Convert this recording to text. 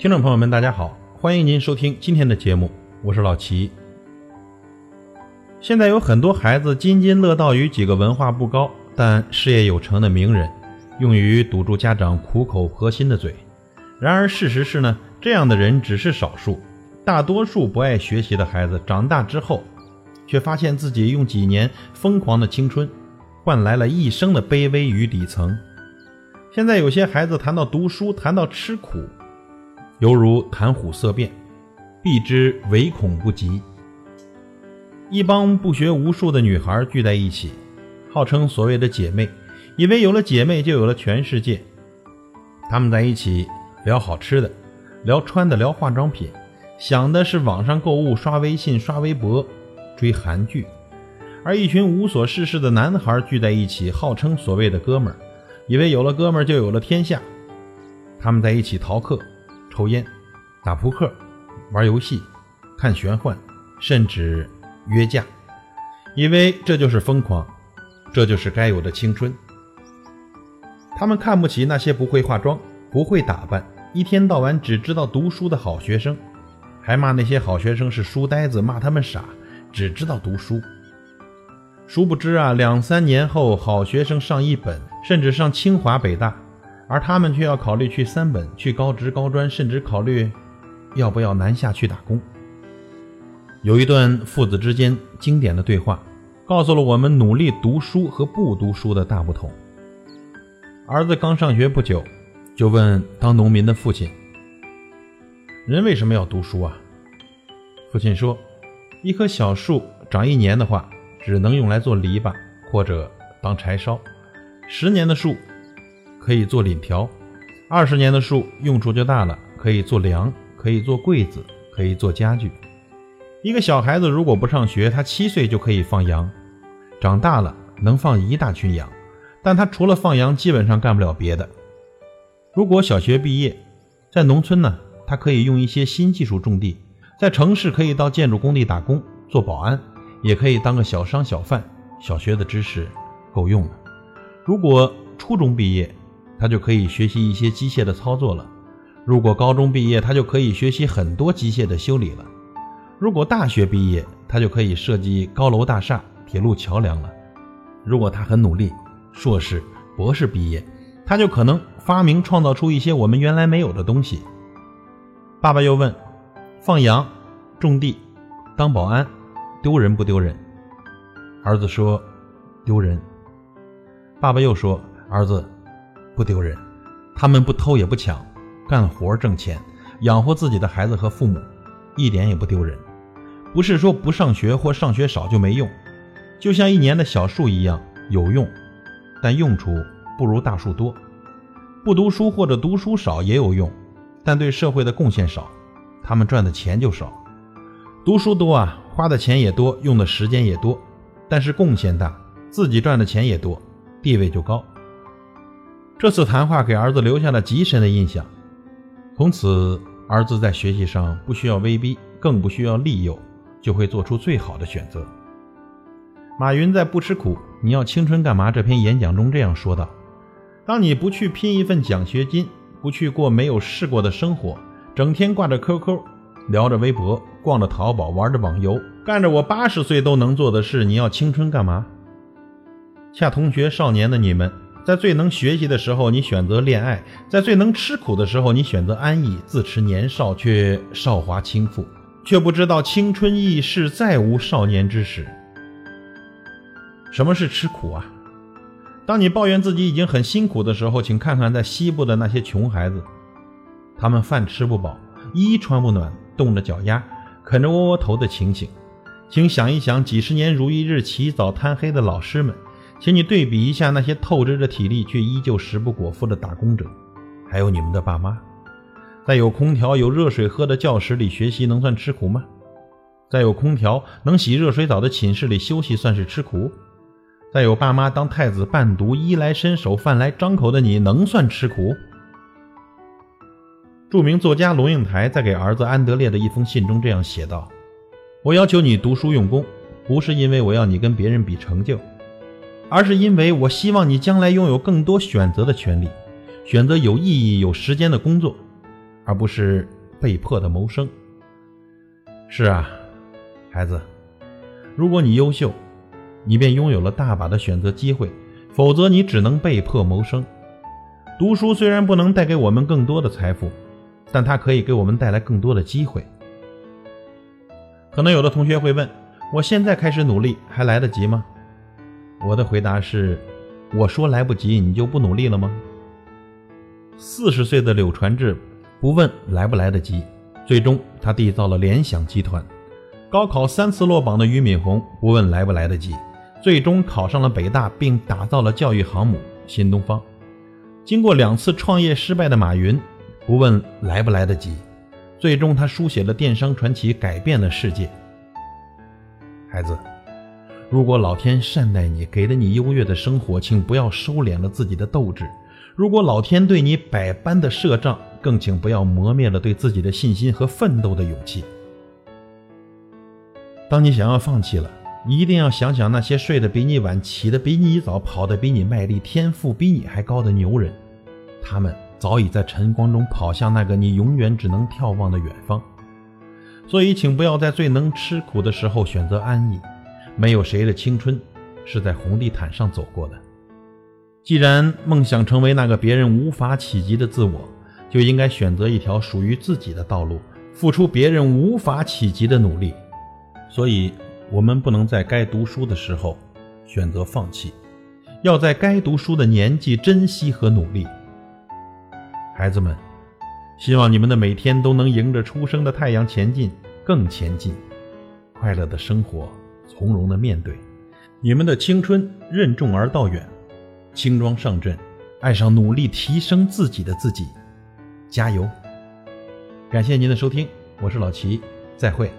听众朋友们，大家好，欢迎您收听今天的节目，我是老齐。现在有很多孩子津津乐道于几个文化不高但事业有成的名人，用于堵住家长苦口婆心的嘴。然而事实是呢，这样的人只是少数，大多数不爱学习的孩子长大之后，却发现自己用几年疯狂的青春，换来了一生的卑微与底层。现在有些孩子谈到读书，谈到吃苦。犹如谈虎色变，避之唯恐不及。一帮不学无术的女孩聚在一起，号称所谓的姐妹，以为有了姐妹就有了全世界。她们在一起聊好吃的，聊穿的，聊化妆品，想的是网上购物、刷微信、刷微博、追韩剧。而一群无所事事的男孩聚在一起，号称所谓的哥们儿，以为有了哥们儿就有了天下。他们在一起逃课。抽烟、打扑克、玩游戏、看玄幻，甚至约架，以为这就是疯狂，这就是该有的青春。他们看不起那些不会化妆、不会打扮、一天到晚只知道读书的好学生，还骂那些好学生是书呆子，骂他们傻，只知道读书。殊不知啊，两三年后，好学生上一本，甚至上清华北大。而他们却要考虑去三本、去高职、高专，甚至考虑要不要南下去打工。有一段父子之间经典的对话，告诉了我们努力读书和不读书的大不同。儿子刚上学不久，就问当农民的父亲：“人为什么要读书啊？”父亲说：“一棵小树长一年的话，只能用来做篱笆或者当柴烧；十年的树。”可以做檩条，二十年的树用处就大了，可以做梁，可以做柜子，可以做家具。一个小孩子如果不上学，他七岁就可以放羊，长大了能放一大群羊，但他除了放羊，基本上干不了别的。如果小学毕业，在农村呢，他可以用一些新技术种地；在城市可以到建筑工地打工做保安，也可以当个小商小贩。小学的知识够用了。如果初中毕业，他就可以学习一些机械的操作了。如果高中毕业，他就可以学习很多机械的修理了。如果大学毕业，他就可以设计高楼大厦、铁路桥梁了。如果他很努力，硕士、博士毕业，他就可能发明创造出一些我们原来没有的东西。爸爸又问：放羊、种地、当保安，丢人不丢人？儿子说：丢人。爸爸又说：儿子。不丢人，他们不偷也不抢，干活挣钱，养活自己的孩子和父母，一点也不丢人。不是说不上学或上学少就没用，就像一年的小树一样有用，但用处不如大树多。不读书或者读书少也有用，但对社会的贡献少，他们赚的钱就少。读书多啊，花的钱也多，用的时间也多，但是贡献大，自己赚的钱也多，地位就高。这次谈话给儿子留下了极深的印象，从此儿子在学习上不需要威逼，更不需要利诱，就会做出最好的选择。马云在《不吃苦，你要青春干嘛》这篇演讲中这样说道：“当你不去拼一份奖学金，不去过没有试过的生活，整天挂着 QQ，聊着微博，逛着淘宝，玩着网游，干着我八十岁都能做的事，你要青春干嘛？”恰同学少年的你们。在最能学习的时候，你选择恋爱；在最能吃苦的时候，你选择安逸。自持年少，却少华倾覆，却不知道青春易逝，再无少年之时。什么是吃苦啊？当你抱怨自己已经很辛苦的时候，请看看在西部的那些穷孩子，他们饭吃不饱，衣穿不暖，冻着脚丫，啃着窝窝头的情形。请想一想，几十年如一日，起早贪黑的老师们。请你对比一下那些透支着体力却依旧食不果腹的打工者，还有你们的爸妈，在有空调、有热水喝的教室里学习能算吃苦吗？在有空调、能洗热水澡的寝室里休息算是吃苦？在有爸妈当太子伴读、衣来伸手、饭来张口的你能算吃苦？著名作家龙应台在给儿子安德烈的一封信中这样写道：“我要求你读书用功，不是因为我要你跟别人比成就。”而是因为我希望你将来拥有更多选择的权利，选择有意义、有时间的工作，而不是被迫的谋生。是啊，孩子，如果你优秀，你便拥有了大把的选择机会；否则，你只能被迫谋生。读书虽然不能带给我们更多的财富，但它可以给我们带来更多的机会。可能有的同学会问：我现在开始努力还来得及吗？我的回答是：我说来不及，你就不努力了吗？四十岁的柳传志不问来不来得及，最终他缔造了联想集团；高考三次落榜的俞敏洪不问来不来得及，最终考上了北大，并打造了教育航母新东方；经过两次创业失败的马云不问来不来得及，最终他书写了电商传奇，改变了世界。孩子。如果老天善待你，给了你优越的生活，请不要收敛了自己的斗志；如果老天对你百般的设障，更请不要磨灭了对自己的信心和奋斗的勇气。当你想要放弃了，一定要想想那些睡得比你晚、起得比你早、跑得比你卖力、天赋比你还高的牛人，他们早已在晨光中跑向那个你永远只能眺望的远方。所以，请不要在最能吃苦的时候选择安逸。没有谁的青春是在红地毯上走过的。既然梦想成为那个别人无法企及的自我，就应该选择一条属于自己的道路，付出别人无法企及的努力。所以，我们不能在该读书的时候选择放弃，要在该读书的年纪珍惜和努力。孩子们，希望你们的每天都能迎着初升的太阳前进，更前进，快乐的生活。从容的面对，你们的青春任重而道远，轻装上阵，爱上努力提升自己的自己，加油！感谢您的收听，我是老齐，再会。